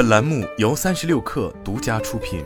本栏目由三十六氪独家出品。